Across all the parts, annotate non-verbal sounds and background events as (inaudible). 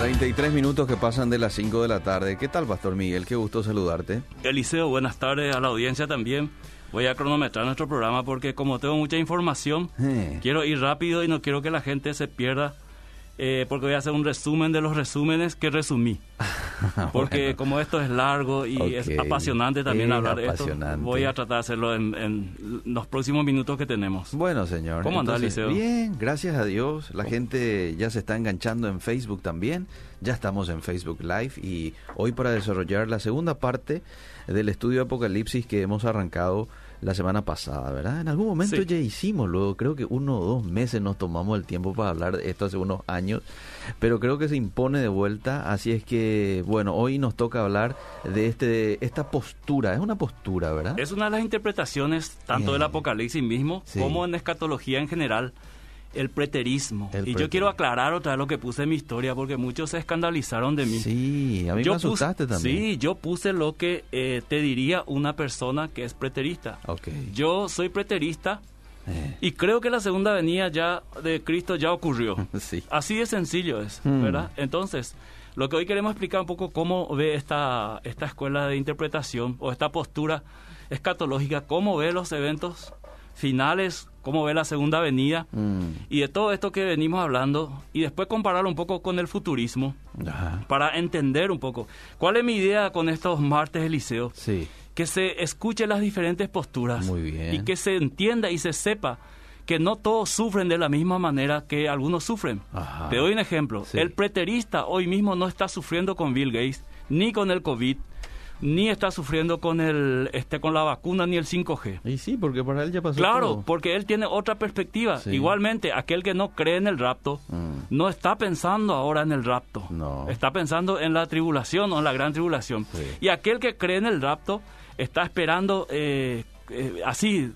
33 minutos que pasan de las 5 de la tarde. ¿Qué tal, Pastor Miguel? Qué gusto saludarte. Eliseo, buenas tardes a la audiencia también. Voy a cronometrar nuestro programa porque como tengo mucha información, Eh. quiero ir rápido y no quiero que la gente se pierda eh, porque voy a hacer un resumen de los resúmenes que resumí. (laughs) Porque Bueno. como esto es largo y es apasionante también Es hablar de esto, apasionante. voy a tratar de hacerlo en, en los próximos minutos que tenemos. Bueno, señor. ¿Cómo Liceo? Bien, gracias a Dios. La gente ya se está enganchando en Facebook también. Ya estamos en Facebook Live y hoy para desarrollar la segunda parte del estudio Apocalipsis que hemos arrancado la semana pasada, ¿verdad? En algún momento Sí. ya hicimos, luego creo que uno o dos meses nos tomamos el tiempo para hablar de esto hace unos años, pero creo que se impone de vuelta, así es que, bueno, hoy nos toca hablar de este esta postura, es una postura, ¿verdad? Es una de las interpretaciones tanto del. Apocalipsis mismo Sí. como en escatología en general, el preterismo. El y yo quiero aclarar otra vez lo que puse en mi historia porque muchos se escandalizaron de mí. Sí, a mí yo me asustaste puse, también. Sí, yo puse lo que eh, te diría una persona que es preterista. Ok. Yo soy preterista Eh, y creo que la segunda venida ya de Cristo ya ocurrió. (laughs) sí. Así de sencillo es, Hmm. ¿verdad? Entonces, lo que hoy queremos explicar un poco cómo ve esta, esta escuela de interpretación o esta postura escatológica, cómo ve los eventos finales, cómo ve la segunda venida Mm, y de todo esto que venimos hablando y después compararlo un poco con el futurismo ajá. para entender un poco. ¿Cuál es mi idea con estos martes del liceo? Sí. Que se escuche las diferentes posturas Muy bien. y que se entienda y se sepa que no todos sufren de la misma manera que algunos sufren. Ajá. Te doy un ejemplo. Sí. El preterista hoy mismo no está sufriendo con Bill Gates, ni con el COVID, ni está sufriendo con el este con la vacuna ni el 5G. Y sí, porque para él ya pasó Claro, todo. porque él tiene otra perspectiva. Sí. Igualmente, aquel que no cree en el rapto Mm. no está pensando ahora en el rapto. No. Está pensando en la tribulación o en la gran tribulación. Sí. Y aquel que cree en el rapto está esperando eh, eh, así.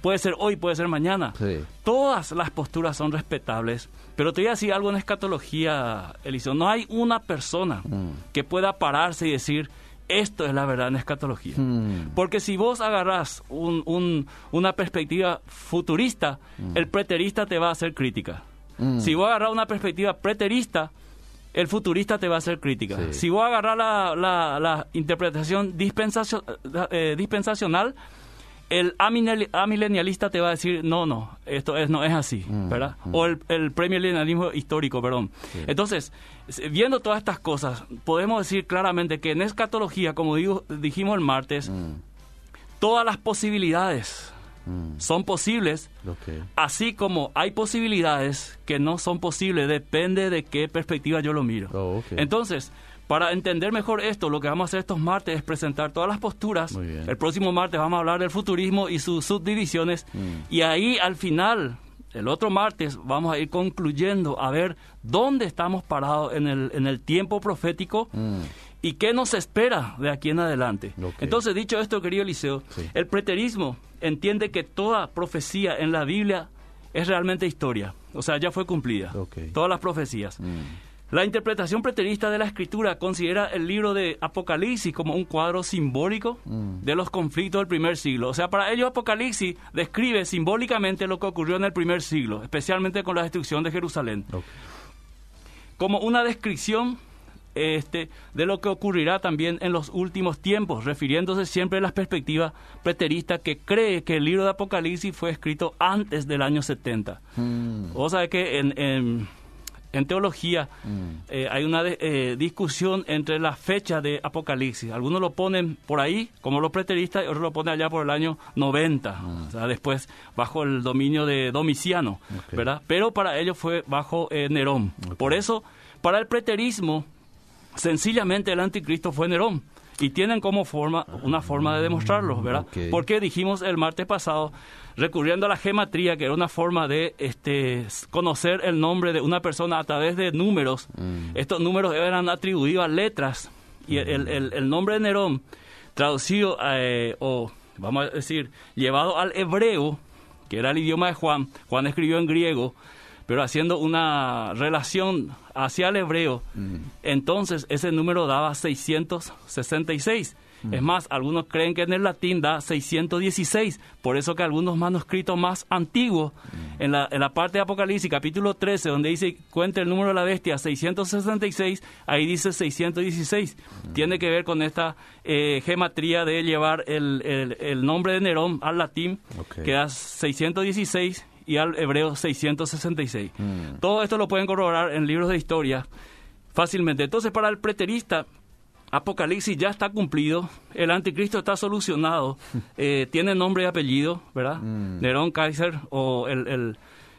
Puede ser hoy, puede ser mañana. Sí. Todas las posturas son respetables, pero te voy a decir algo en escatología, Eliseo. No hay una persona Mm. que pueda pararse y decir, esto es la verdad en escatología. Mm. Porque si vos agarrás un- un- una perspectiva futurista, el preterista te va a hacer crítica. Mm. Si vos agarrás una perspectiva preterista, el futurista te va a hacer crítica. Sí. Si vos agarrás la, la- la interpretación dispensacio- eh, dispensacional, el amileni- amilenialista te va a decir, no, no, esto es, no es así, Mm, ¿verdad? mm. O el, el premilenialismo histórico, perdón. Sí. Entonces, viendo todas estas cosas, podemos decir claramente que en escatología, como digo, dijimos el martes, Mm. todas las posibilidades son posibles, así como hay posibilidades que no son posibles, depende de qué perspectiva yo lo miro. Oh. Entonces, para entender mejor esto, lo que vamos a hacer estos martes es presentar todas las posturas. El próximo martes vamos a hablar del futurismo y sus subdivisiones. Mm. Y ahí al final, el otro martes, vamos a ir concluyendo a ver dónde estamos parados en el, en el tiempo profético Mm. y qué nos espera de aquí en adelante. Entonces, dicho esto, querido Eliseo, Sí. el preterismo entiende que toda profecía en la Biblia es realmente historia. O sea, ya fue cumplida. Ok. Todas las profecías. Mm. La interpretación preterista de la escritura considera el libro de Apocalipsis como un cuadro simbólico Mm. de los conflictos del primer siglo. O sea, para ellos Apocalipsis describe simbólicamente lo que ocurrió en el primer siglo, especialmente con la destrucción de Jerusalén, como una descripción este, de lo que ocurrirá también en los últimos tiempos, refiriéndose siempre a la perspectiva preterista que cree que el libro de Apocalipsis fue escrito antes del año 70. Mm. Vos sabés que en, en- en teología Mm. eh, hay una eh, discusión entre la fecha de Apocalipsis. Algunos lo ponen por ahí, como los preteristas, y otros lo ponen allá por el año 90, o sea, después bajo el dominio de Domiciano. ¿verdad? Pero para ellos fue bajo eh, Nerón. Por eso, para el preterismo, sencillamente el anticristo fue Nerón. Y tienen como forma, una forma de demostrarlo, ¿verdad? Ok. Porque dijimos el martes pasado, recurriendo a la gematría, que era una forma de este, conocer el nombre de una persona a través de números. Mm. Estos números eran atribuidos a letras. Y el, el- el- el nombre de Nerón, traducido, eh, o vamos a decir, llevado al hebreo, que era el idioma de Juan, Juan escribió en griego, pero haciendo una relación hacia el hebreo, Mm. entonces ese número daba 666. Es más, algunos creen que en el latín da 616, por eso que algunos manuscritos más antiguos, en, la, en la parte de Apocalipsis, capítulo 13, donde dice, cuenta el número de la bestia, 666, ahí dice 616. Tiene que ver con esta eh, gematría de llevar el, el, el, nombre de Nerón al latín, que da 616 y al hebreo 666. Mm. Todo esto lo pueden corroborar en libros de historia fácilmente. Entonces, para el preterista, Apocalipsis ya está cumplido, el anticristo está solucionado, (laughs) eh, tiene nombre y apellido, ¿verdad? Mm. Nerón Kaiser o el, el-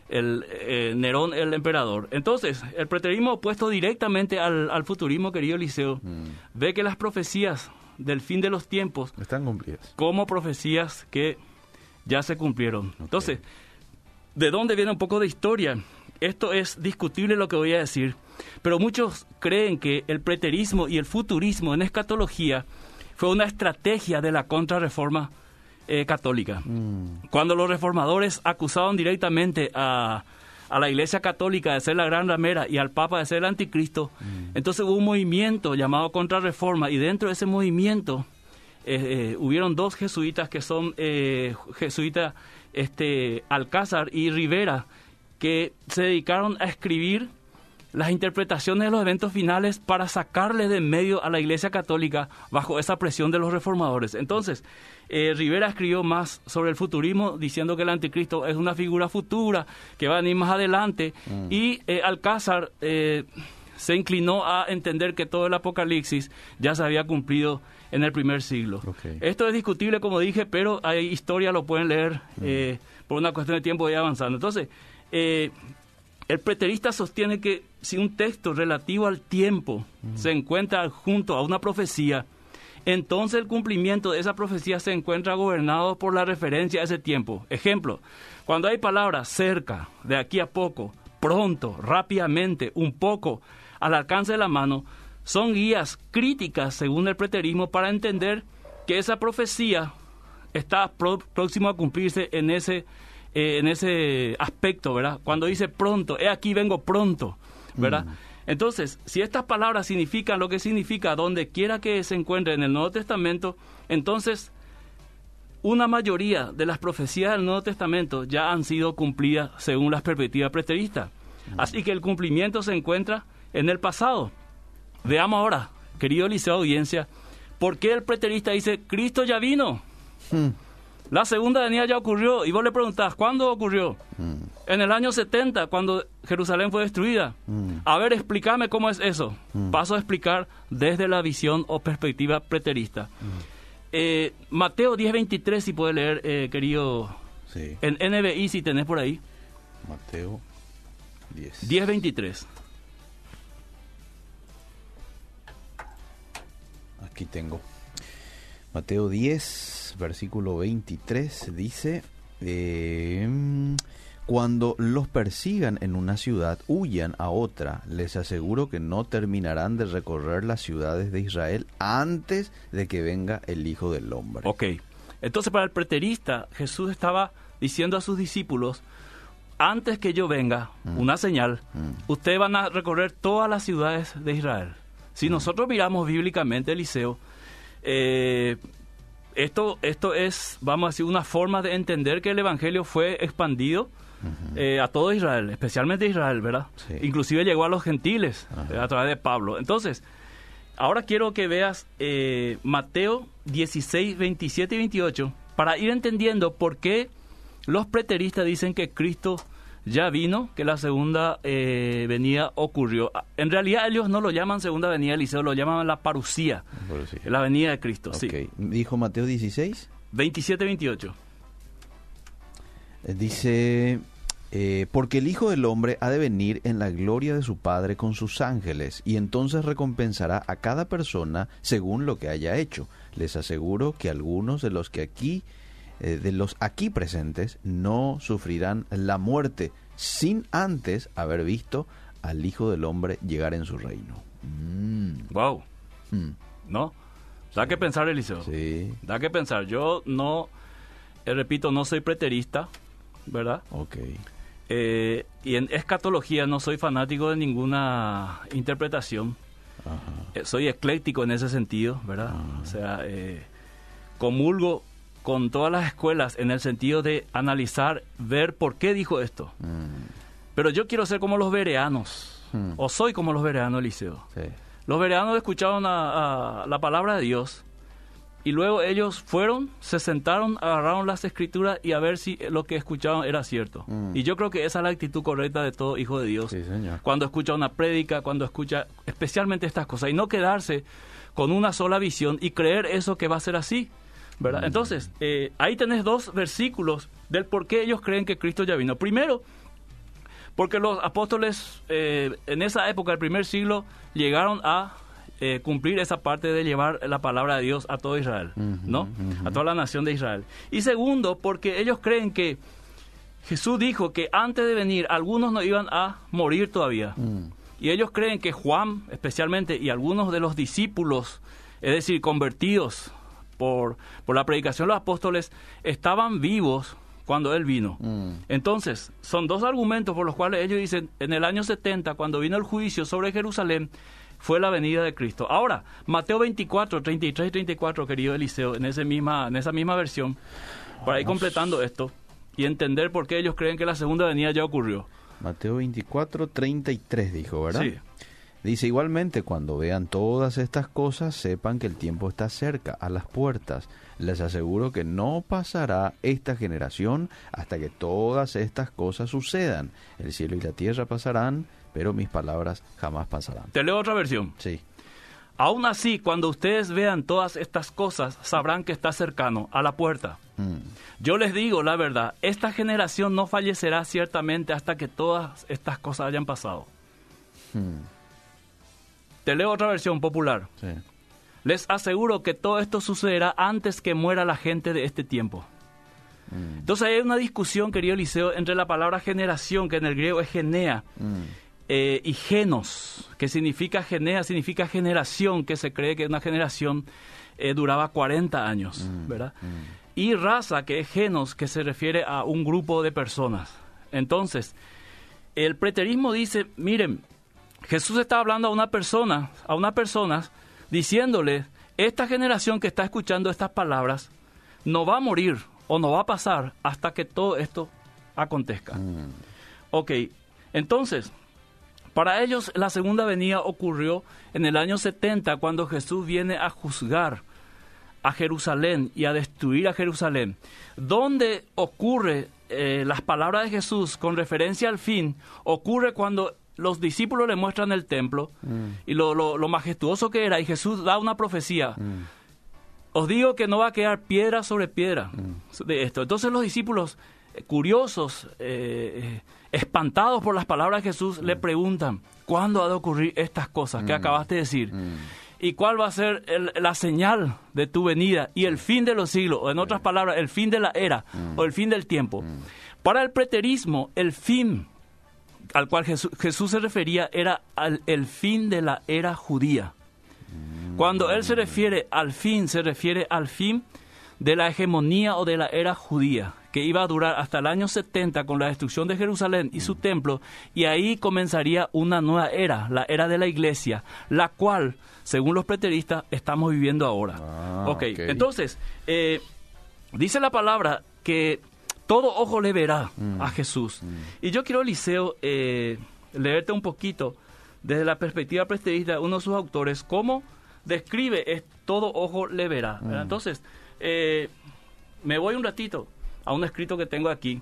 el, eh, Nerón el emperador. Entonces, el preterismo opuesto directamente al, al futurismo, querido Eliseo, Mm. ve que las profecías del fin de los tiempos Están cumplidas. como profecías que ya se cumplieron. Entonces, ¿de dónde viene un poco de historia? Esto es discutible lo que voy a decir, pero muchos creen que el preterismo y el futurismo en escatología fue una estrategia de la contrarreforma eh, católica. Mm. Cuando los reformadores acusaban directamente a, a la Iglesia Católica de ser la gran ramera y al Papa de ser el anticristo, entonces hubo un movimiento llamado Contrarreforma y dentro de ese movimiento eh, eh, hubieron dos jesuitas que son eh, jesuitas este, Alcázar y Rivera que se dedicaron a escribir las interpretaciones de los eventos finales para sacarle de medio a la Iglesia Católica bajo esa presión de los reformadores. Entonces, eh, Rivera escribió más sobre el futurismo, diciendo que el anticristo es una figura futura, que va a venir más adelante, y eh, Alcázar eh, se inclinó a entender que todo el apocalipsis ya se había cumplido en el primer siglo. Esto es discutible, como dije, pero hay historia, lo pueden leer eh, por una cuestión de tiempo y avanzando. Entonces, eh, el preterista sostiene que si un texto relativo al tiempo se encuentra junto a una profecía, entonces el cumplimiento de esa profecía se encuentra gobernado por la referencia a ese tiempo. Ejemplo, cuando hay palabras cerca, de aquí a poco, pronto, rápidamente, un poco, al alcance de la mano, son guías críticas según el preterismo para entender que esa profecía está pro- próximo a cumplirse en ese, eh, en ese aspecto, ¿verdad? Cuando dice pronto, he aquí vengo pronto, ¿verdad? Entonces, si estas palabras significan lo que significa donde quiera que se encuentre en el Nuevo Testamento, entonces una mayoría de las profecías del Nuevo Testamento ya han sido cumplidas según las perspectivas preteristas. Así que el cumplimiento se encuentra en el pasado. Veamos ahora, querido Liceo Audiencia, ¿por qué el preterista dice, Cristo ya vino? Mm. La segunda venida ya ocurrió. Y vos le preguntás, ¿cuándo ocurrió? Mm. En el año 70, cuando Jerusalén fue destruida. Mm. A ver, explícame cómo es eso. Paso a explicar desde la visión o perspectiva preterista. Eh, Mateo 10.23, si puede leer, eh, querido, Sí. en NBI, si tenés por ahí. Mateo 10. 10.23. Aquí tengo. Mateo 10, versículo 23 dice, eh, cuando los persigan en una ciudad, huyan a otra. Les aseguro que no terminarán de recorrer las ciudades de Israel antes de que venga el Hijo del Hombre. Ok. Entonces, para el preterista, Jesús estaba diciendo a sus discípulos, antes que yo venga, una señal, Mm. ustedes van a recorrer todas las ciudades de Israel. Si nosotros miramos bíblicamente, Eliseo, eh, esto, esto es, vamos a decir, una forma de entender que el Evangelio fue expandido eh, a todo Israel, especialmente Israel, ¿verdad? Sí. Inclusive llegó a los gentiles eh, a través de Pablo. Entonces, ahora quiero que veas eh, Mateo 16, 27 y 28 para ir entendiendo por qué los preteristas dicen que Cristo ya vino, que la segunda eh, venida ocurrió. En realidad ellos no lo llaman segunda venida, Eliseo, lo llaman la parucía, la venida de Cristo. Sí. Dijo Mateo 16. 27, 28. Eh, Dice, eh, porque el Hijo del Hombre ha de venir en la gloria de su Padre con sus ángeles, y entonces recompensará a cada persona según lo que haya hecho. Les aseguro que algunos de los que aquí, eh, de los aquí presentes, no sufrirán la muerte sin antes haber visto al Hijo del Hombre llegar en su reino. Mm, Wow, mm, ¿no? Da que pensar, Eliseo. sí, Da que pensar. Yo no, eh, repito, no soy preterista, ¿verdad? ok. Eh, y en escatología no soy fanático de ninguna interpretación. Ajá. eh, soy ecléctico en ese sentido, ¿verdad? O sea, eh, comulgo con todas las escuelas en el sentido de analizar, ver por qué dijo esto. Mm, Pero yo quiero ser como los vereanos, Hmm. o soy como los vereanos, Eliseo. sí. Los vereanos escucharon a- a la palabra de Dios y luego ellos fueron, se sentaron, agarraron las escrituras y a ver si lo que escuchaban era cierto. Mm. Y yo creo que esa es la actitud correcta de todo hijo de Dios. Sí, señor. Cuando escucha una prédica, cuando escucha especialmente estas cosas y no quedarse con una sola visión y creer eso que va a ser así. ¿Verdad? Entonces, eh, ahí tenés dos versículos del por qué ellos creen que Cristo ya vino. Primero, porque los apóstoles eh, en esa época, el primer siglo, llegaron a eh, cumplir esa parte de llevar la palabra de Dios a todo Israel, ¿no? A toda la nación de Israel. Y segundo, porque ellos creen que Jesús dijo que antes de venir algunos no iban a morir todavía. Mm, Y ellos creen que Juan, especialmente, y algunos de los discípulos, es decir, convertidos por, por la predicación de los apóstoles, estaban vivos cuando Él vino. mm, Entonces, son dos argumentos por los cuales ellos dicen, en el año 70, cuando vino el juicio sobre Jerusalén, fue la venida de Cristo. Ahora, Mateo 24, 33 y 34, querido Eliseo, en, ese misma, en esa misma versión, para ir completando esto y entender por qué ellos creen que la segunda venida ya ocurrió. Mateo 24, 33 dijo, ¿verdad? Sí. Dice igualmente, cuando vean todas estas cosas, sepan que el tiempo está cerca, a las puertas. Les aseguro que no pasará esta generación hasta que todas estas cosas sucedan. El cielo y la tierra pasarán, pero mis palabras jamás pasarán. Te leo otra versión. Sí. Aún así, cuando ustedes vean todas estas cosas, sabrán que está cercano, a la puerta. Mm, Yo les digo la verdad, esta generación no fallecerá ciertamente hasta que todas estas cosas hayan pasado. mm, Te leo otra versión popular. sí. Les aseguro que todo esto sucederá antes que muera la gente de este tiempo. Mm, Entonces hay una discusión, querido Eliseo, entre la palabra generación, que en el griego es genea, mm, eh, y genos, que significa genea, significa generación, que se cree que una generación eh, duraba 40 años, Mm, ¿verdad? Y raza, que es genos, que se refiere a un grupo de personas. Entonces, el preterismo dice, miren, Jesús está hablando a una persona, a unas personas, diciéndole, esta generación que está escuchando estas palabras no va a morir o no va a pasar hasta que todo esto acontezca. mm, Ok, entonces, para ellos la segunda venida ocurrió en el año 70 cuando Jesús viene a juzgar a Jerusalén y a destruir a Jerusalén. ¿Dónde ocurre eh, las palabras de Jesús con referencia al fin? Ocurre cuando los discípulos le muestran el templo y lo, majestuoso que era y Jesús da una profecía. Os digo que no va a quedar piedra sobre piedra de esto. Entonces los discípulos, eh, curiosos, eh, eh, espantados por las palabras de Jesús, le preguntan, ¿cuándo ha de ocurrir estas cosas que acabaste de decir? ¿Y cuál va a ser la señal de tu venida y el fin de los siglos? O en otras palabras, el fin de la era o el fin del tiempo. Para el preterismo, el fin al cual Jesús, Jesús se refería era al, el fin de la era judía. Cuando él se refiere al fin, se refiere al fin de la hegemonía o de la era judía, que iba a durar hasta el año 70 con la destrucción de Jerusalén y su templo, y ahí comenzaría una nueva era, la era de la iglesia, la cual, según los preteristas, estamos viviendo ahora. Ah, ok, ok. entonces, eh, dice la palabra que todo ojo le verá a Jesús. Y yo quiero, Eliseo, eh, leerte un poquito desde la perspectiva preterista de uno de sus autores, cómo describe es todo ojo le verá. ¿verdad? Entonces, eh, me voy un ratito a un escrito que tengo aquí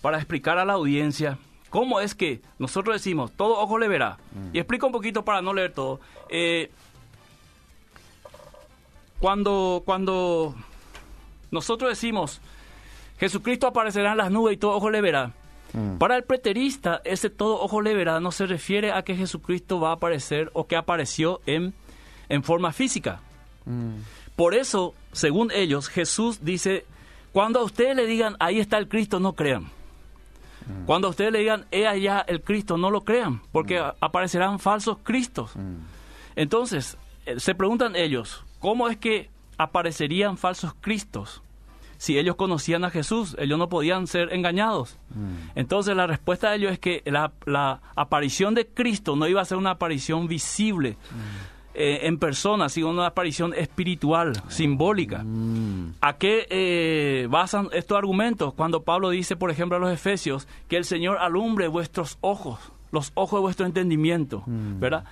para explicar a la audiencia cómo es que nosotros decimos todo ojo le verá. Y explico un poquito para no leer todo. Eh, cuando, cuando nosotros decimos Jesucristo aparecerá en las nubes y todo ojo le verá. mm, Para el preterista, ese todo ojo le verá no se refiere a que Jesucristo va a aparecer o que apareció en, en forma física. mm, Por eso, según ellos, Jesús dice, cuando a ustedes le digan, ahí está el Cristo, no crean. Cuando a ustedes le digan, he allá el Cristo, no lo crean, porque aparecerán falsos Cristos. mm, Entonces, eh, se preguntan ellos, ¿cómo es que aparecerían falsos Cristos si ellos conocían a Jesús, ellos no podían ser engañados. Mm. Entonces la respuesta de ellos es que la, la aparición de Cristo no iba a ser una aparición visible Mm. eh, en persona, sino una aparición espiritual, simbólica. Mm. ¿A qué eh, basan estos argumentos? Cuando Pablo dice, por ejemplo, a los Efesios, que el Señor alumbre vuestros ojos, los ojos de vuestro entendimiento, ¿verdad?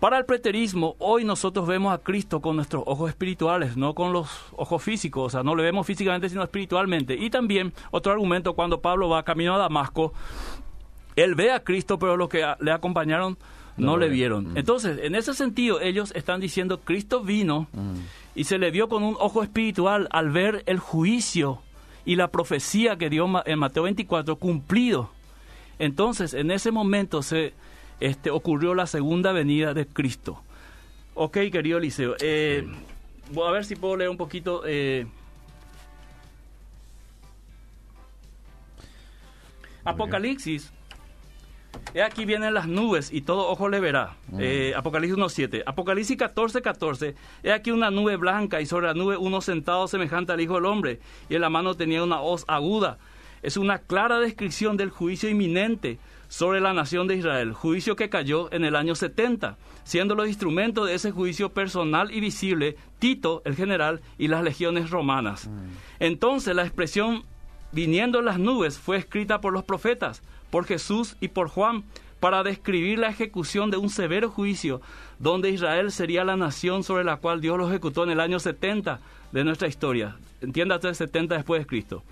Para el preterismo, hoy nosotros vemos a Cristo con nuestros ojos espirituales, no con los ojos físicos, o sea, no le vemos físicamente, sino espiritualmente. Y también, otro argumento, cuando Pablo va camino a Damasco, él ve a Cristo, pero los que le acompañaron no, No le vieron. Mm. Entonces, en ese sentido, ellos están diciendo, Cristo vino y se le vio con un ojo espiritual al ver el juicio y la profecía que dio en Mateo 24 cumplido. Entonces, en ese momento se este, ocurrió la segunda venida de Cristo. Ok, querido Eliseo. eh, voy a ver si puedo leer un poquito. eh, Apocalipsis. He aquí vienen las nubes y todo ojo le verá. Eh, Apocalipsis 1.7. Apocalipsis 14.14. 14. He aquí una nube blanca y sobre la nube uno sentado semejante al Hijo del Hombre. Y en la mano tenía una hoz aguda. Es una clara descripción del juicio inminente sobre la nación de Israel. Juicio que cayó en el año 70. Siendo los instrumentos de ese juicio personal y visible Tito, el general, y las legiones romanas. Entonces la expresión viniendo en las nubes fue escrita por los profetas, por Jesús y por Juan, para describir la ejecución de un severo juicio, donde Israel sería la nación sobre la cual Dios lo ejecutó en el año 70 de nuestra historia. Entiéndate, 70 después de Cristo.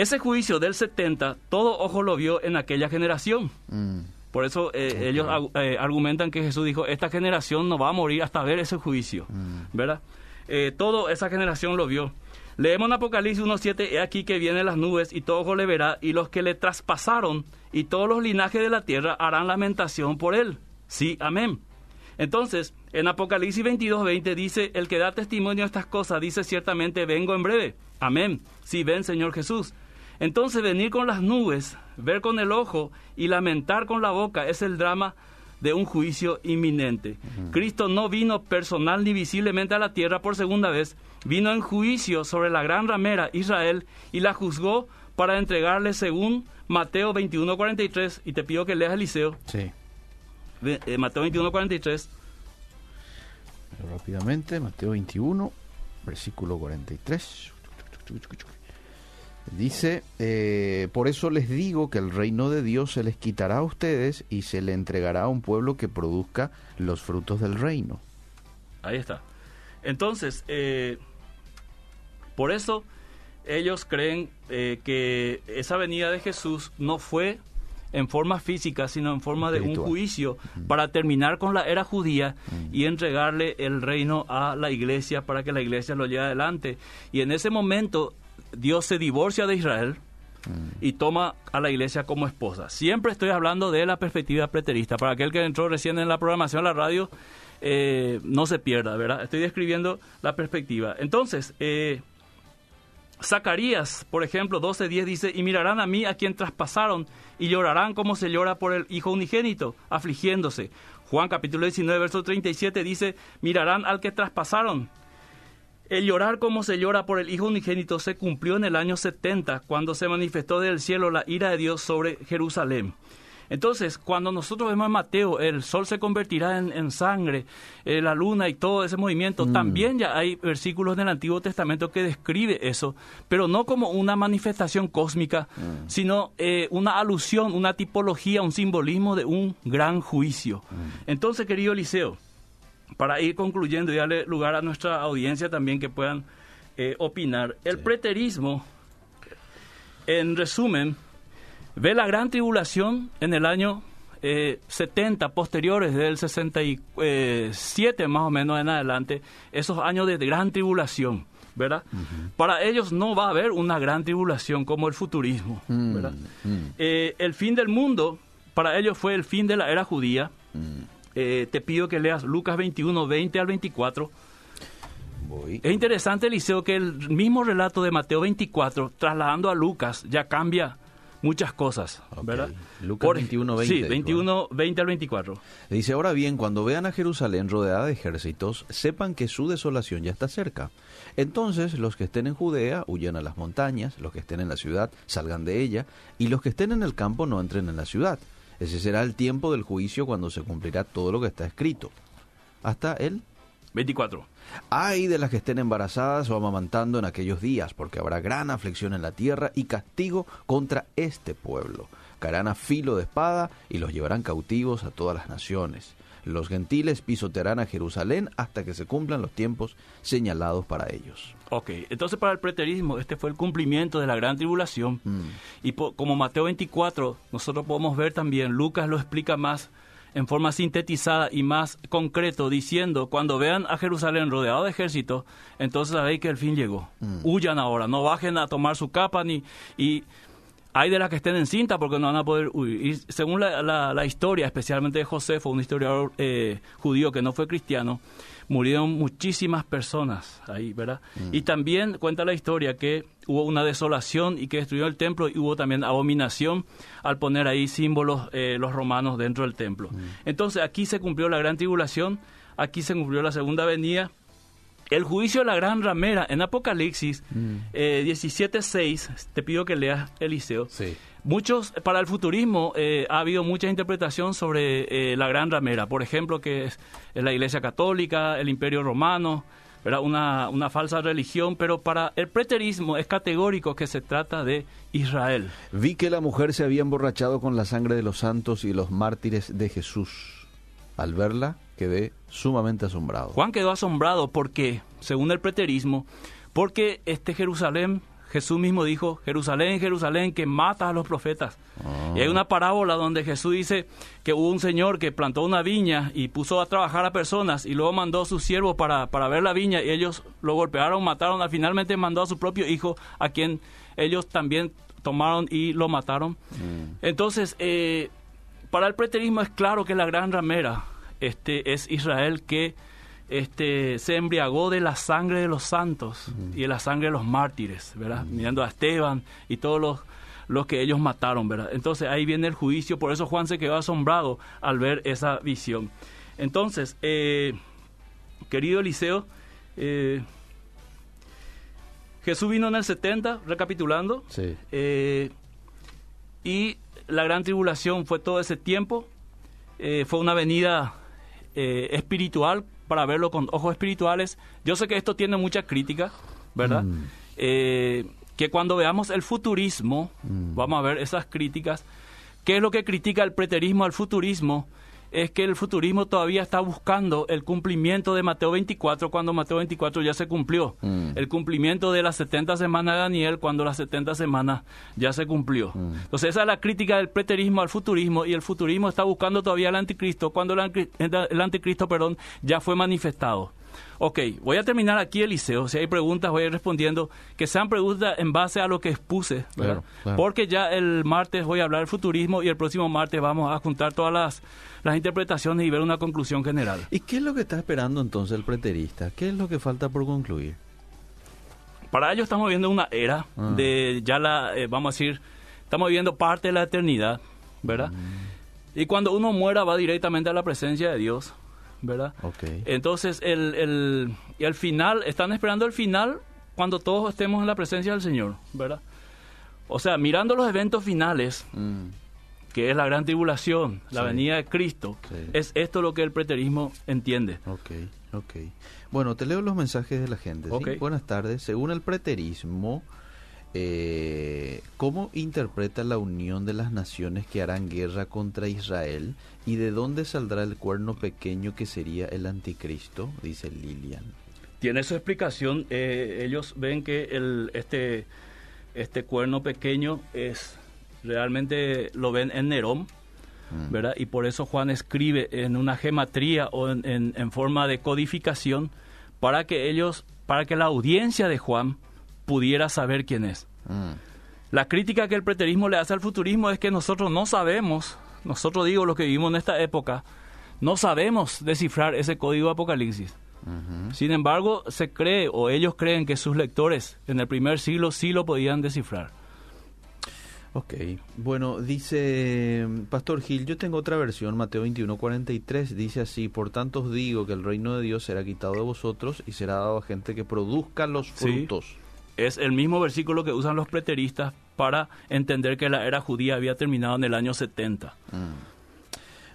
Ese juicio del 70, todo ojo lo vio en aquella generación. Mm. Por eso eh, ellos eh, argumentan que Jesús dijo, esta generación no va a morir hasta ver ese juicio, ¿verdad? Eh, toda esa generación lo vio. Leemos en Apocalipsis 1.7, he aquí que vienen las nubes y todo ojo le verá, y los que le traspasaron y todos los linajes de la tierra harán lamentación por él. Sí, amén. Entonces, en Apocalipsis 22.20 dice, el que da testimonio de estas cosas dice ciertamente, vengo en breve. Amén. Sí, ven, Señor Jesús. Entonces, venir con las nubes, ver con el ojo y lamentar con la boca es el drama de un juicio inminente. Cristo no vino personal ni visiblemente a la tierra por segunda vez, vino en juicio sobre la gran ramera Israel y la juzgó para entregarle según Mateo 21:43 y te pido que leas Eliseo, Sí. Eh, Mateo 21:43 Pero rápidamente, Mateo 21, versículo 43. Dice, eh, por eso les digo que el reino de Dios se les quitará a ustedes y se le entregará a un pueblo que produzca los frutos del reino. Ahí está. Entonces, eh, por eso ellos creen eh, que esa venida de Jesús no fue en forma física, sino en forma de un juicio para terminar con la era judía y entregarle el reino a la iglesia para que la iglesia lo lleve adelante. Y en ese momento Dios se divorcia de Israel y toma a la iglesia como esposa. Siempre estoy hablando de la perspectiva preterista. Para aquel que entró recién en la programación de la radio, eh, no se pierda, ¿verdad? Estoy describiendo la perspectiva. Entonces, eh, Zacarías, por ejemplo, 12.10 dice, y mirarán a mí a quien traspasaron y llorarán como se llora por el Hijo unigénito, afligiéndose. Juan capítulo 19, verso 37 dice, mirarán al que traspasaron. El llorar como se llora por el Hijo unigénito se cumplió en el año 70, cuando se manifestó del cielo la ira de Dios sobre Jerusalén. Entonces, cuando nosotros vemos en Mateo, el sol se convertirá en, en sangre, eh, la luna y todo ese movimiento, también ya hay versículos en el Antiguo Testamento que describe eso, pero no como una manifestación cósmica, sino eh, una alusión, una tipología, un simbolismo de un gran juicio. Entonces, querido Eliseo, para ir concluyendo y darle lugar a nuestra audiencia también que puedan eh, opinar, el preterismo, en resumen, ve la gran tribulación en el año eh, 70, posteriores del 67 más o menos en adelante, esos años de gran tribulación, ¿verdad? Para ellos no va a haber una gran tribulación como el futurismo, ¿verdad? Eh, el fin del mundo, para ellos fue el fin de la era judía. Eh, te pido que leas Lucas 21, 20 al 24. Voy. Es interesante, Eliseo, que el mismo relato de Mateo 24, trasladando a Lucas, ya cambia muchas cosas. ¿verdad? Lucas Por- 21, 20 Sí, dijo, ¿eh? 21, 20 al 24. Dice, ahora bien, cuando vean a Jerusalén rodeada de ejércitos, sepan que su desolación ya está cerca. Entonces los que estén en Judea huyan a las montañas, los que estén en la ciudad salgan de ella, y los que estén en el campo no entren en la ciudad. Ese será el tiempo del juicio cuando se cumplirá todo lo que está escrito. Hasta el 24. Ay de las que estén embarazadas o amamantando en aquellos días, porque habrá gran aflicción en la tierra y castigo contra este pueblo. Caerán a filo de espada y los llevarán cautivos a todas las naciones. Los gentiles pisotearán a Jerusalén hasta que se cumplan los tiempos señalados para ellos. Ok, entonces para el preterismo este fue el cumplimiento de la gran tribulación. Mm. Y po- como Mateo 24, nosotros podemos ver también, Lucas lo explica más en forma sintetizada y más concreto, diciendo, cuando vean a Jerusalén rodeado de ejércitos, entonces sabéis que el fin llegó. Huyan ahora, no bajen a tomar su capa ni... Y, hay de las que estén en cinta porque no van a poder huir. Y según la, la- la historia, especialmente de Josefo, un historiador eh, judío que no fue cristiano, murieron muchísimas personas ahí, ¿verdad? Y también cuenta la historia que hubo una desolación y que destruyó el templo y hubo también abominación al poner ahí símbolos eh, los romanos dentro del templo. Entonces aquí se cumplió la gran tribulación, aquí se cumplió la segunda venida el juicio de la gran ramera en Apocalipsis eh, 17.6, te pido que leas Eliseo. Sí. Muchos, para el futurismo, eh, ha habido mucha interpretación sobre eh, la gran ramera. Por ejemplo, que es, la Iglesia Católica, el Imperio Romano, ¿verdad? Una, una falsa religión. Pero para el preterismo es categórico que se trata de Israel. Vi que la mujer se había emborrachado con la sangre de los santos y los mártires de Jesús. Al verla, quedé sumamente asombrado. Juan quedó asombrado porque, según el preterismo, porque este Jerusalén, Jesús mismo dijo, Jerusalén, Jerusalén, que mata a los profetas. Ah. Y hay una parábola donde Jesús dice que hubo un señor que plantó una viña y puso a trabajar a personas y luego mandó a sus siervos para, para ver la viña y ellos lo golpearon, mataron, al finalmente mandó a su propio hijo a quien ellos también tomaron y lo mataron. Entonces, eh, para el preterismo es claro que la gran ramera este, es Israel que este, se embriagó de la sangre de los santos y de la sangre de los mártires, ¿verdad? Mirando a Esteban y todos los, los que ellos mataron, ¿verdad? Entonces ahí viene el juicio, por eso Juan se quedó asombrado al ver esa visión. Entonces, eh, querido Eliseo, eh, Jesús vino en el 70, recapitulando, Sí. eh, y la gran tribulación fue todo ese tiempo. fue una venida eh, espiritual para verlo con ojos espirituales. Yo sé que esto tiene mucha crítica, ¿verdad? Mm. Eh, que cuando veamos el futurismo, Mm. vamos a ver esas críticas. ¿Qué es lo que critica el preterismo al futurismo? Es que el futurismo todavía está buscando el cumplimiento de Mateo 24 cuando Mateo 24 ya se cumplió. Mm. El cumplimiento de las 70 semanas de Daniel cuando las 70 semanas ya se cumplió. Mm. Entonces esa es la crítica del preterismo al futurismo y el futurismo está buscando todavía el anticristo cuando el, ancri- el anticristo perdón, ya fue manifestado. Ok, voy a terminar aquí, Eliseo. Si hay preguntas, voy a ir respondiendo. Que sean preguntas en base a lo que expuse. ¿verdad? Claro, claro. Porque ya el martes voy a hablar del futurismo y el próximo martes vamos a juntar todas las, las interpretaciones y ver una conclusión general. ¿Y qué es lo que está esperando entonces el preterista? ¿Qué es lo que falta por concluir? Para ello estamos viviendo una era Ah. de ya la, eh, vamos a decir, estamos viviendo parte de la eternidad, ¿verdad? Mm. Y cuando uno muera va directamente a la presencia de Dios, ¿verdad? Ok. Entonces, el, el, y al final, están esperando el final cuando todos estemos en la presencia del Señor, ¿verdad? O sea, mirando los eventos finales, Mm. que es la gran tribulación, la Sí. venida de Cristo, Sí. es esto lo que el preterismo entiende. Ok, ok. Bueno, te leo los mensajes de la gente. ¿sí? Buenas tardes. Según el preterismo, eh, ¿cómo interpreta la unión de las naciones que harán guerra contra Israel? ¿Y de dónde saldrá el cuerno pequeño que sería el anticristo? Dice Lilian. Tiene su explicación. eh, ellos ven que el, este, este cuerno pequeño es realmente lo ven en Nerón, Mm. ¿verdad? Y por eso Juan escribe en una gematría o en, en- en forma de codificación para que ellos, para que la audiencia de Juan pudiera saber quién es. Mm. La crítica que el preterismo le hace al futurismo es que nosotros no sabemos, nosotros digo los que vivimos en esta época, no sabemos descifrar ese código de Apocalipsis. Sin embargo, se cree o ellos creen que sus lectores en el primer siglo sí lo podían descifrar. Ok, bueno, dice Pastor Gil, yo tengo otra versión, Mateo 21, 43, dice así, por tanto os digo que el reino de Dios será quitado de vosotros y será dado a gente que produzca los Sí. Es el mismo versículo que usan los preteristas para entender que la era judía había terminado en el año 70. Mm.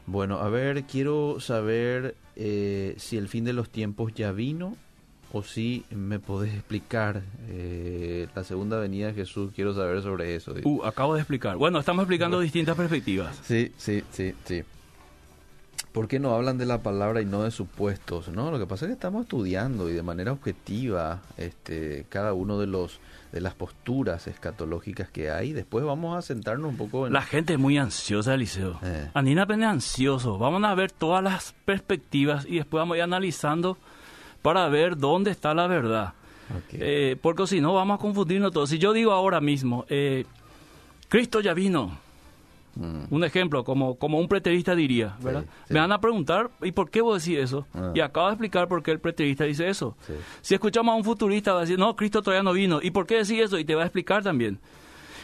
Bueno, a ver, quiero saber eh, si el fin de los tiempos ya vino o si me podés explicar eh, la segunda venida de Jesús. Quiero saber sobre eso. Uh, acabo de explicar. Bueno, estamos explicando distintas perspectivas. Sí, sí, sí, sí. ¿Por qué no hablan de la palabra y no de supuestos? No, lo que pasa es que estamos estudiando y de manera objetiva este, cada uno de los de las posturas escatológicas que hay. Después vamos a sentarnos un poco en La gente es muy ansiosa, Eliseo. Eh. Anina apenas ansioso. Vamos a ver todas las perspectivas y después vamos a ir analizando para ver dónde está la verdad. Eh, porque si no, vamos a confundirnos todos. Si yo digo ahora mismo, eh, Cristo ya vino, Mm. un ejemplo, como, como un preterista diría, ¿verdad? Sí, sí. Me van a preguntar, ¿y por qué vos decís eso? Ah. Y acabo de explicar por qué el preterista dice eso. Sí. Si escuchamos a un futurista, va a decir, no, Cristo todavía no vino. ¿Y por qué decís eso? Y te va a explicar también.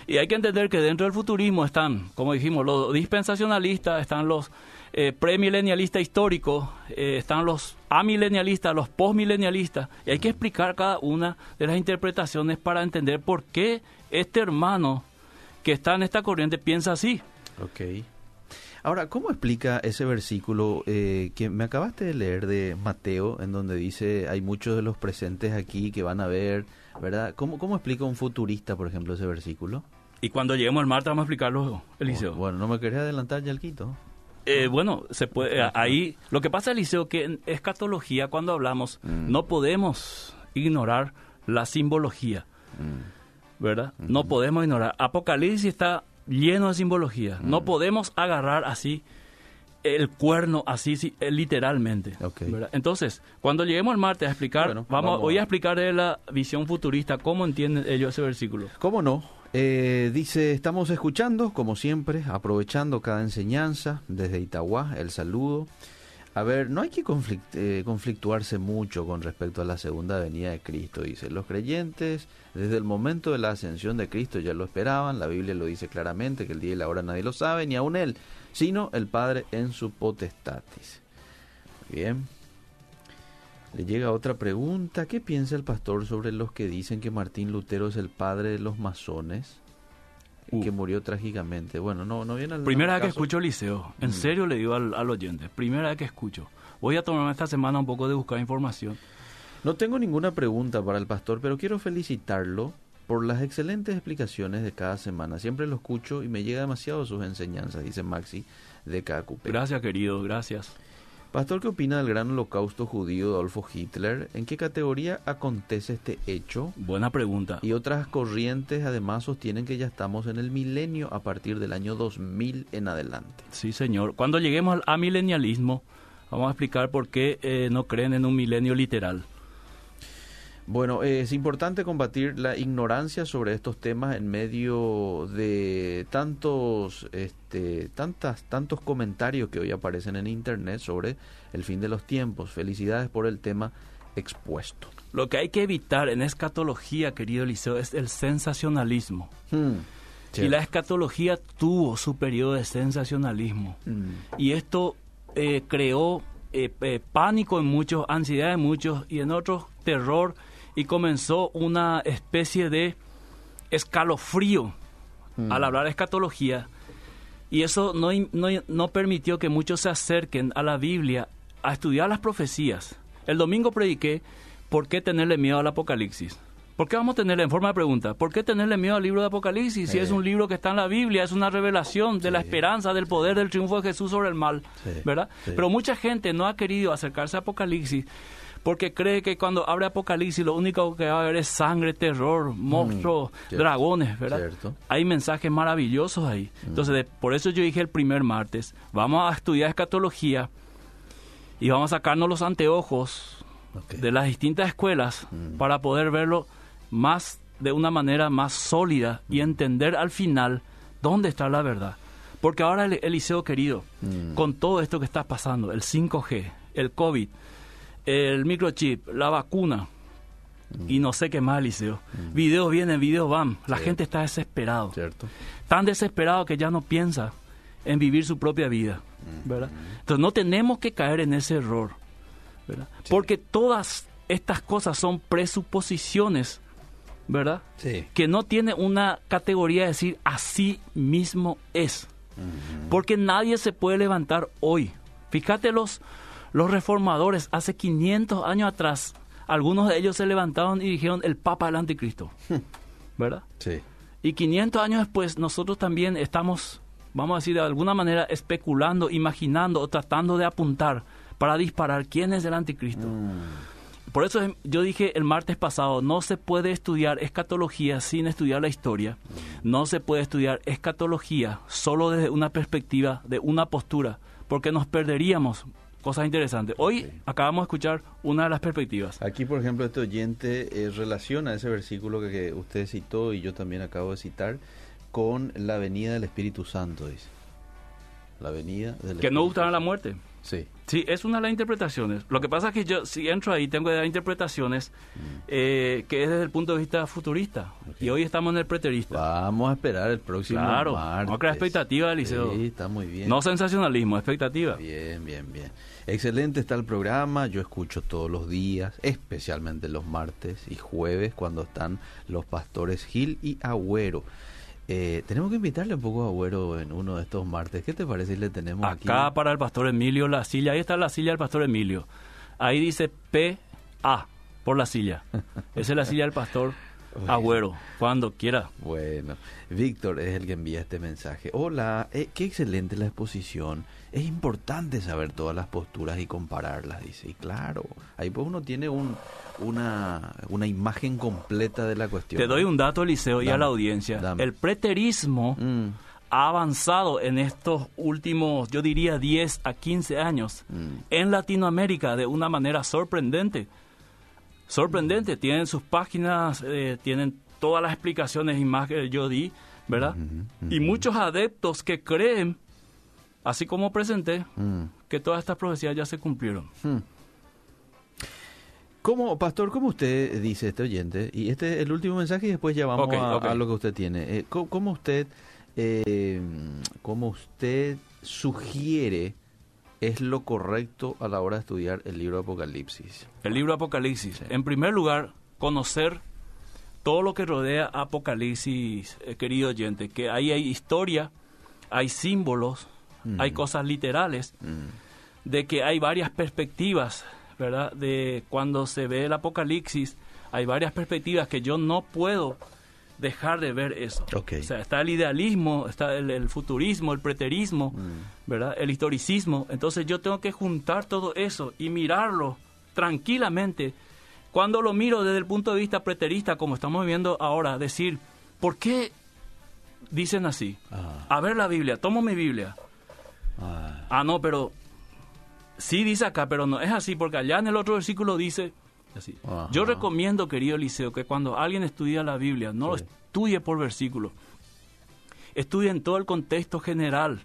Y hay que entender que dentro del futurismo están, como dijimos, los dispensacionalistas, están los eh, premilenialistas históricos, eh, están los amilenialistas, los postmilenialistas. Y hay que explicar cada una de las interpretaciones para entender por qué este hermano que está en esta corriente piensa así. Ok. Ahora, ¿cómo explica ese versículo eh, que me acabaste de leer de Mateo, en donde dice hay muchos de los presentes aquí que van a ver, ¿verdad? ¿Cómo, cómo explica un futurista, por ejemplo, ese versículo? Y cuando lleguemos al mar, te vamos a explicarlo, Eliseo. Bueno, no me querés adelantar ya el quito. Eh, bueno, se puede, eh, ahí lo que pasa, Eliseo, que en escatología, cuando hablamos, Mm. no podemos ignorar la simbología, ¿verdad? No podemos ignorar. Apocalipsis está lleno de simbología. Mm. No podemos agarrar así el cuerno, así sí, eh, literalmente. Entonces, cuando lleguemos al martes a explicar, Bueno, vamos, vamos voy a- a explicar de la visión futurista cómo entienden ellos ese versículo. ¿Cómo no? Eh, dice, estamos escuchando, como siempre, aprovechando cada enseñanza, desde Itagua, el saludo. A ver, no hay que eh, conflictuarse mucho con respecto a la segunda venida de Cristo, dice. Los creyentes, desde el momento de la ascensión de Cristo, ya lo esperaban. La Biblia lo dice claramente, que el día y la hora nadie lo sabe, ni aun Él, sino el Padre en su potestad, dice. Bien. Le llega otra pregunta. ¿Qué piensa el pastor sobre los que dicen que Martín Lutero es el padre de los masones? Uh. Que murió trágicamente. Bueno, no, no viene al Primera vez que escucho Liceo. En Mm. serio le digo al, al oyente. Primera vez que escucho. Voy a tomarme esta semana un poco de buscar información. No tengo ninguna pregunta para el pastor, pero quiero felicitarlo por las excelentes explicaciones de cada semana. Siempre lo escucho y me llega demasiado sus enseñanzas, dice Maxi de KQP. Gracias, querido. Gracias. Pastor, ¿qué opina del gran holocausto judío de Adolfo Hitler? ¿En qué categoría acontece este hecho? Buena pregunta. Y otras corrientes además sostienen que ya estamos en el milenio a partir del año 2000 en adelante. Sí, señor. Cuando lleguemos al amilenialismo, vamos a explicar por qué eh, no creen en un milenio literal. Bueno, eh, es importante combatir la ignorancia sobre estos temas en medio de tantos, este, tantas, tantos comentarios que hoy aparecen en internet sobre el fin de los tiempos. Felicidades por el tema expuesto. Lo que hay que evitar en escatología, querido Eliseo, es el sensacionalismo. Hmm, Y la escatología tuvo su periodo de sensacionalismo. Mm, Y esto eh, creó eh, eh, pánico en muchos, ansiedad en muchos y en otros terror y comenzó una especie de escalofrío Mm. al hablar de escatología y eso no, no, no permitió que muchos se acerquen a la Biblia a estudiar las profecías. El domingo prediqué por qué tenerle miedo al Apocalipsis. ¿Por qué vamos a tenerle, en forma de pregunta, por qué tenerle miedo al libro de Apocalipsis? Si es un libro que está en la Biblia, es una revelación de la esperanza, del poder, del triunfo de Jesús sobre el mal, Sí, ¿verdad? Pero mucha gente no ha querido acercarse a Apocalipsis porque cree que cuando abre Apocalipsis lo único que va a haber es sangre, terror, monstruos, Mm, cierto, dragones, ¿verdad? cierto. Hay mensajes maravillosos ahí. Entonces, de- por eso yo dije el primer martes, vamos a estudiar escatología y vamos a sacarnos los anteojos de las distintas escuelas Mm. para poder verlo más de una manera más sólida y entender al final dónde está la verdad. Porque ahora, el- Eliseo querido, Mm. con todo esto que está pasando, el 5G, el COVID, el microchip, la vacuna, y no sé qué más, Liceo. Videos vienen, videos van. La Sí. gente está desesperado. Cierto. Tan desesperado que ya no piensa en vivir su propia vida. ¿verdad? Entonces no tenemos que caer en ese error. ¿verdad? Porque todas estas cosas son presuposiciones, ¿verdad? Sí. Que no tiene una categoría de decir así mismo es. Porque nadie se puede levantar hoy. Fíjate los, los reformadores hace 500 años atrás, algunos de ellos se levantaron y dijeron el Papa del Anticristo. ¿Verdad? Sí. Y 500 años después nosotros también estamos, vamos a decir, de alguna manera especulando, imaginando o tratando de apuntar para disparar quién es el anticristo. Por eso es- yo dije el martes pasado, no se puede estudiar escatología sin estudiar la historia. No se puede estudiar escatología solo desde una perspectiva, de una postura, porque nos perderíamos cosas interesantes. Hoy acabamos de escuchar una de las perspectivas. Aquí, por ejemplo, este oyente eh, relaciona ese versículo que, que usted citó y yo también acabo de citar con la venida del Espíritu Santo, dice. La venida del Que no Espíritu gustará la muerte. Sí. Sí, es una de las interpretaciones. Lo que pasa es que yo, si entro ahí, tengo que dar interpretaciones eh, que es desde el punto de vista futurista. Y hoy estamos en el preterista. Vamos a esperar el próximo Claro, martes. vamos a crear expectativa, Eliseo. Sí, está muy bien. No sensacionalismo, expectativa. Bien, bien, bien. Excelente está el programa. Yo escucho todos los días, especialmente los martes y jueves, cuando están los pastores Gil y Agüero. Eh, tenemos que invitarle un poco a Agüero en uno de estos martes. ¿Qué te parece si le tenemos aquí? Acá para el pastor Emilio la silla, ahí está la silla del pastor Emilio. Ahí dice PA por la silla. (laughs) Esa es la silla del pastor Agüero, cuando quiera. Bueno, Víctor es el que envía este mensaje. Hola, eh, qué excelente la exposición. Es importante saber todas las posturas y compararlas, dice. Y claro, ahí pues uno tiene un, una, una imagen completa de la cuestión. Te doy un dato, Eliseo, y a la audiencia. dame. El preterismo Mm, ha avanzado en estos últimos, yo diría, 10 a 15 años mm, en Latinoamérica de una manera sorprendente. Sorprendente. Tienen sus páginas, eh, tienen todas las explicaciones y más que yo di, ¿verdad? Y muchos adeptos que creen, así como presenté, mm. que todas estas profecías ya se cumplieron. ¿Cómo, pastor, cómo usted dice este oyente? Y este es el último mensaje y después ya vamos Ok, a, ok. a lo que usted tiene. Eh, ¿cómo, cómo usted, eh, cómo usted sugiere es lo correcto a la hora de estudiar el libro de Apocalipsis? El libro Apocalipsis. En primer lugar, conocer todo lo que rodea Apocalipsis, eh, querido oyente, que ahí hay historia, hay símbolos, hay cosas literales, Mm, de que hay varias perspectivas, ¿verdad? De cuando se ve el Apocalipsis, hay varias perspectivas que yo no puedo dejar de ver eso. Ok. O sea, está el idealismo, está el, el futurismo, el preterismo, ¿verdad? El historicismo. Entonces yo tengo que juntar todo eso y mirarlo tranquilamente. Cuando lo miro desde el punto de vista preterista, como estamos viendo ahora, decir, ¿por qué dicen así? Ah, A ver la Biblia, tomo mi Biblia. ah, Ah, no, pero sí dice acá, pero no es así, porque allá en el otro versículo dice así. Ajá. Yo recomiendo, querido Eliseo, que cuando alguien estudia la Biblia, no lo estudie por versículo, estudie en todo el contexto general,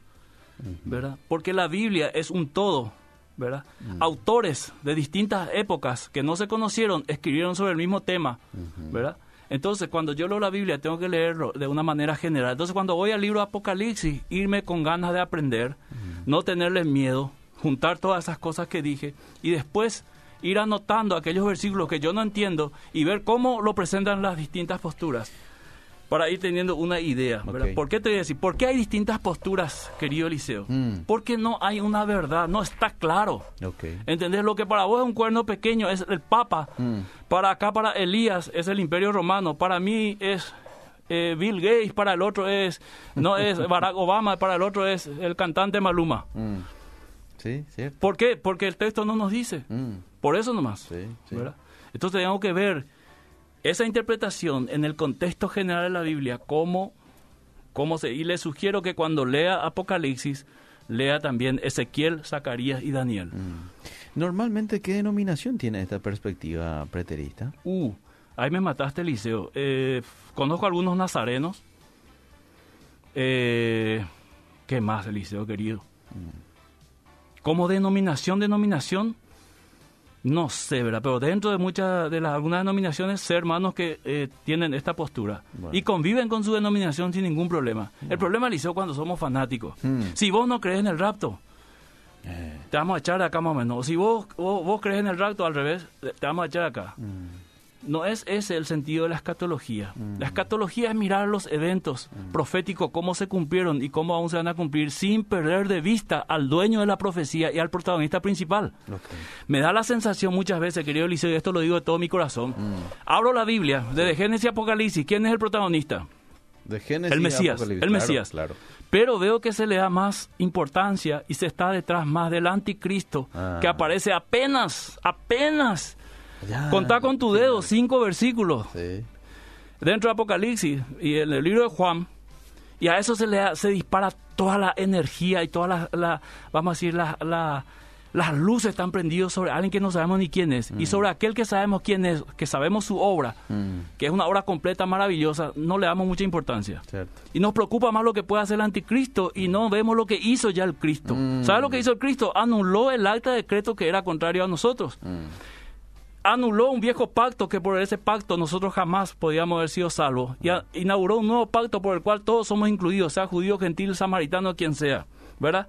¿verdad? Porque la Biblia es un todo, ¿verdad? Autores de distintas épocas que no se conocieron escribieron sobre el mismo tema, ¿verdad? Entonces, cuando yo leo la Biblia, tengo que leerlo de una manera general. Entonces, cuando voy al libro Apocalipsis, irme con ganas de aprender, no tenerle miedo, juntar todas esas cosas que dije y después ir anotando aquellos versículos que yo no entiendo y ver cómo lo presentan las distintas posturas para ir teniendo una idea. ¿verdad? Ok. ¿Por qué te voy a decir? ¿Por qué hay distintas posturas, querido Eliseo? Mm. Porque no hay una verdad, no está claro. ok. ¿Entendés? Lo que para vos es un cuerno pequeño es el Papa. Mm. Para acá, para Elías, es el Imperio Romano. Para mí es eh, Bill Gates. Para el otro es no (laughs) es Barack Obama. Para el otro es el cantante Maluma. Mm. Sí, cierto. ¿Por qué? Porque el texto no nos dice. Mm. Por eso nomás. Sí, sí. ¿verdad? Entonces tenemos que ver esa interpretación en el contexto general de la Biblia, cómo, cómo se... Y le sugiero que cuando lea Apocalipsis, lea también Ezequiel, Zacarías y Daniel. Mm. Normalmente, ¿qué denominación tiene esta perspectiva preterista? Uh, ahí me mataste, Eliseo. Eh, conozco algunos nazarenos. Eh, ¿Qué más, Eliseo, querido? Como denominación, denominación, No sé, ¿verdad? Pero dentro de muchas de las algunas denominaciones, sé hermanos que eh, tienen esta postura Bueno. y conviven con su denominación sin ningún problema. El problema, Liceo, cuando somos fanáticos. Mm. Si vos no crees en el rapto, Eh, te vamos a echar acá más o menos. Si vos, vos, vos crees en el rapto al revés, te vamos a echar acá. No es ese el sentido de la escatología. La escatología es mirar los eventos proféticos, cómo se cumplieron y cómo aún se van a cumplir, sin perder de vista al dueño de la profecía y al protagonista principal. Me da la sensación muchas veces, querido Eliseo, y esto lo digo de todo mi corazón. Abro la Biblia, desde Génesis y Apocalipsis, ¿quién es el protagonista? De Génesis El Mesías, Apocalipsis, el claro, Mesías. Claro. Pero veo que se le da más importancia y se está detrás más del anticristo, Ah. que aparece apenas, apenas. Ya, Contá con tu dedo cinco versículos Sí. dentro de Apocalipsis y en el libro de Juan, y a eso se le se dispara toda la energía y toda la, la- vamos a decir, la, la- las luces están prendidas sobre alguien que no sabemos ni quién es, y sobre aquel que sabemos quién es, que sabemos su obra, Mm, que es una obra completa, maravillosa, no le damos mucha importancia. cierto. Y nos preocupa más lo que puede hacer el anticristo y no vemos lo que hizo ya el Cristo. Mm. ¿Sabe lo que hizo el Cristo? Anuló el acta de decreto que era contrario a nosotros. Mm, Anuló un viejo pacto que por ese pacto nosotros jamás podíamos haber sido salvos. Y inauguró un nuevo pacto por el cual todos somos incluidos, sea judío, gentil, samaritano, quien sea. ¿Verdad?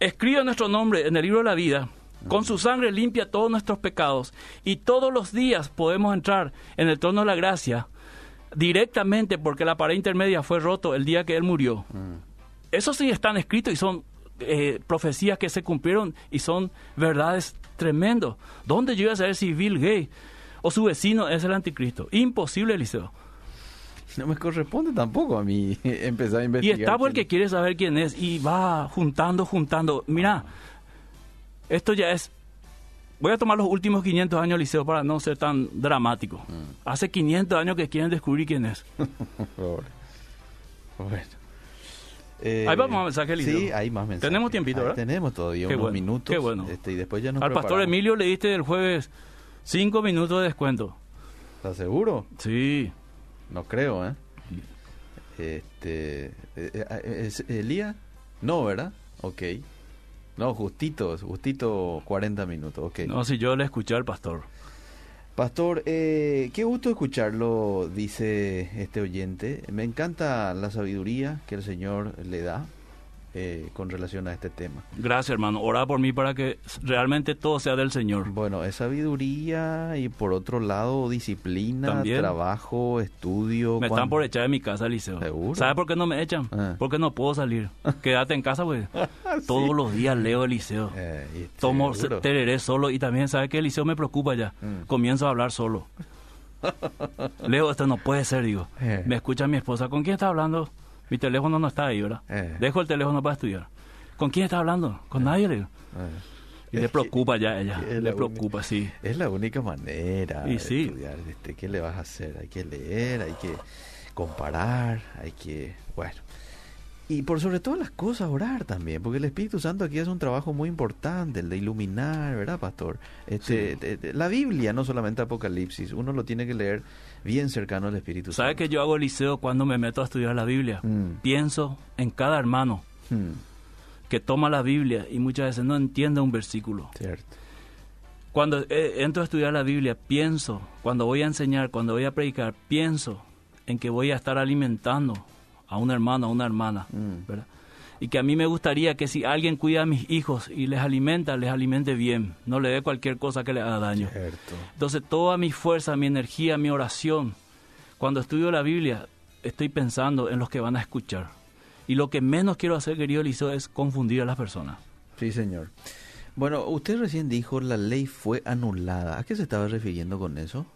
Escribe nuestro nombre en el libro de la vida. Con su sangre limpia todos nuestros pecados. Y todos los días podemos entrar en el trono de la gracia directamente porque la pared intermedia fue roto el día que él murió. Eso sí están escritos y son eh, profecías que se cumplieron y son verdades tremendos. ¿Dónde yo iba a saber si Bill Gates o su vecino es el anticristo? Imposible, Eliseo. No me corresponde tampoco a mí (laughs) empezar a Y investigar. está porque quiere saber quién es y va juntando, juntando. Mira, esto ya es... Voy a tomar los últimos 500 años, Liceo, para no ser tan dramático. Hace 500 años que quieren descubrir quién es. (laughs) Pobre. Bueno. Eh, Ahí vamos a mensaje, Eliseo. Sí, hay más mensajes. Tenemos tiempito, Ahí ¿verdad? Tenemos todavía Qué unos bueno, minutos. qué bueno. Este, y después ya nos Al pastor. Emilio le diste el jueves 5 minutos de descuento. ¿Estás seguro? Sí. No creo, ¿eh? Este... eh, eh, ¿Es Elías? No, ¿verdad? Ok. No, justito, justito 40 minutos, ok. No, si yo le escuché al pastor. Pastor, eh, qué gusto escucharlo, dice este oyente. Me encanta la sabiduría que el Señor le da eh, con relación a este tema. Gracias, hermano. Ora por mí para que realmente todo sea del Señor. Bueno, es sabiduría y por otro lado disciplina, También. trabajo, estudio. Me están por echar de mi casa, Liceo. ¿Seguro? ¿Sabe por qué no me echan? Ah. Porque no puedo salir. (laughs) Quédate en casa, pues. Todos los días leo el Liceo. Eh, y Tomo tereré solo y también, ¿sabe que El Liceo me preocupa ya. Mm. Comienzo a hablar solo. (laughs) Leo, esto no puede ser, digo. Eh. Me escucha mi esposa. ¿Con quién está hablando? Mi teléfono no está ahí, ¿verdad? Eh. Dejo el teléfono para estudiar. ¿Con quién está hablando? Con nadie, le digo. Eh, Y Es le preocupa ya ella. Le preocupa, sí. Es la única manera Y de sí. estudiar. Este, ¿Qué le vas a hacer? Hay que leer, hay que comparar, hay que... Bueno. Y por sobre todas las cosas orar también, porque el Espíritu Santo aquí hace un trabajo muy importante, el de iluminar, ¿verdad, pastor? Este, Sí. la Biblia, no solamente Apocalipsis, uno lo tiene que leer bien cercano al Espíritu ¿Sabe Santo. que yo hago liceo cuando me meto a estudiar la Biblia? Mm. Pienso en cada hermano Hmm, que toma la Biblia y muchas veces no entiende un versículo. cierto. Cuando eh, entro a estudiar la Biblia, pienso, cuando voy a enseñar, cuando voy a predicar, pienso en que voy a estar alimentando a un hermano, a una hermana, Mm. ¿verdad? Y que a mí me gustaría que si alguien cuida a mis hijos y les alimenta, les alimente bien, no le dé cualquier cosa que le haga daño. Cierto. Entonces toda mi fuerza, mi energía, mi oración, cuando estudio la Biblia, estoy pensando en los que van a escuchar. Y lo que menos quiero hacer, querido Eliseo, es confundir a las personas. Sí, señor. Bueno, usted recién dijo la ley fue anulada. ¿A qué se estaba refiriendo con eso?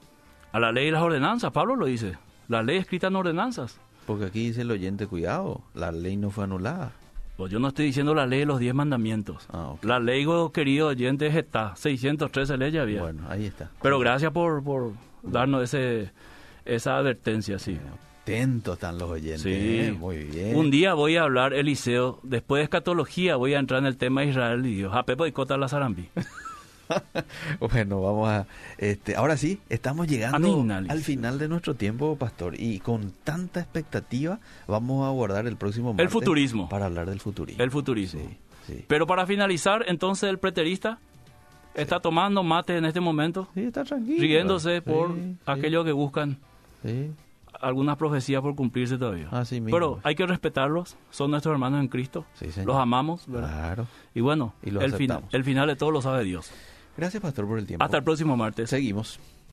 A la ley y las ordenanzas, Pablo lo dice. La ley escrita en ordenanzas. Porque aquí dice el oyente, cuidado, la ley no fue anulada. Pues yo no estoy diciendo la ley de los diez mandamientos. Ah. La ley, oh, querido oyente, es esta. 613 leyes había. Bueno, ahí está. Pero gracias por, por darnos ese, esa advertencia, sí. Atentos están los oyentes. Sí. ¿eh? Muy bien. Un día voy a hablar, Eliseo, después de escatología voy a entrar en el tema de Israel y Dios. A Pepo y Cota la Zarambi. (laughs) (laughs) bueno, vamos a... Este, ahora sí, estamos llegando al final de nuestro tiempo, pastor. Y con tanta expectativa vamos a abordar el próximo martes. futurismo. Para hablar del futurismo. El futurismo. Sí, sí. Pero para finalizar, entonces el preterista, está tomando mate en este momento, Sí, está tranquilo. riéndose por sí, aquellos que buscan sí. algunas profecías por cumplirse todavía. Así mismo. Pero hay que respetarlos, son nuestros hermanos en Cristo, Sí, los amamos, ¿verdad? Claro. Y bueno, Y el, final, el final de todo lo sabe Dios. Gracias, pastor, por el tiempo. Hasta el próximo martes. Seguimos.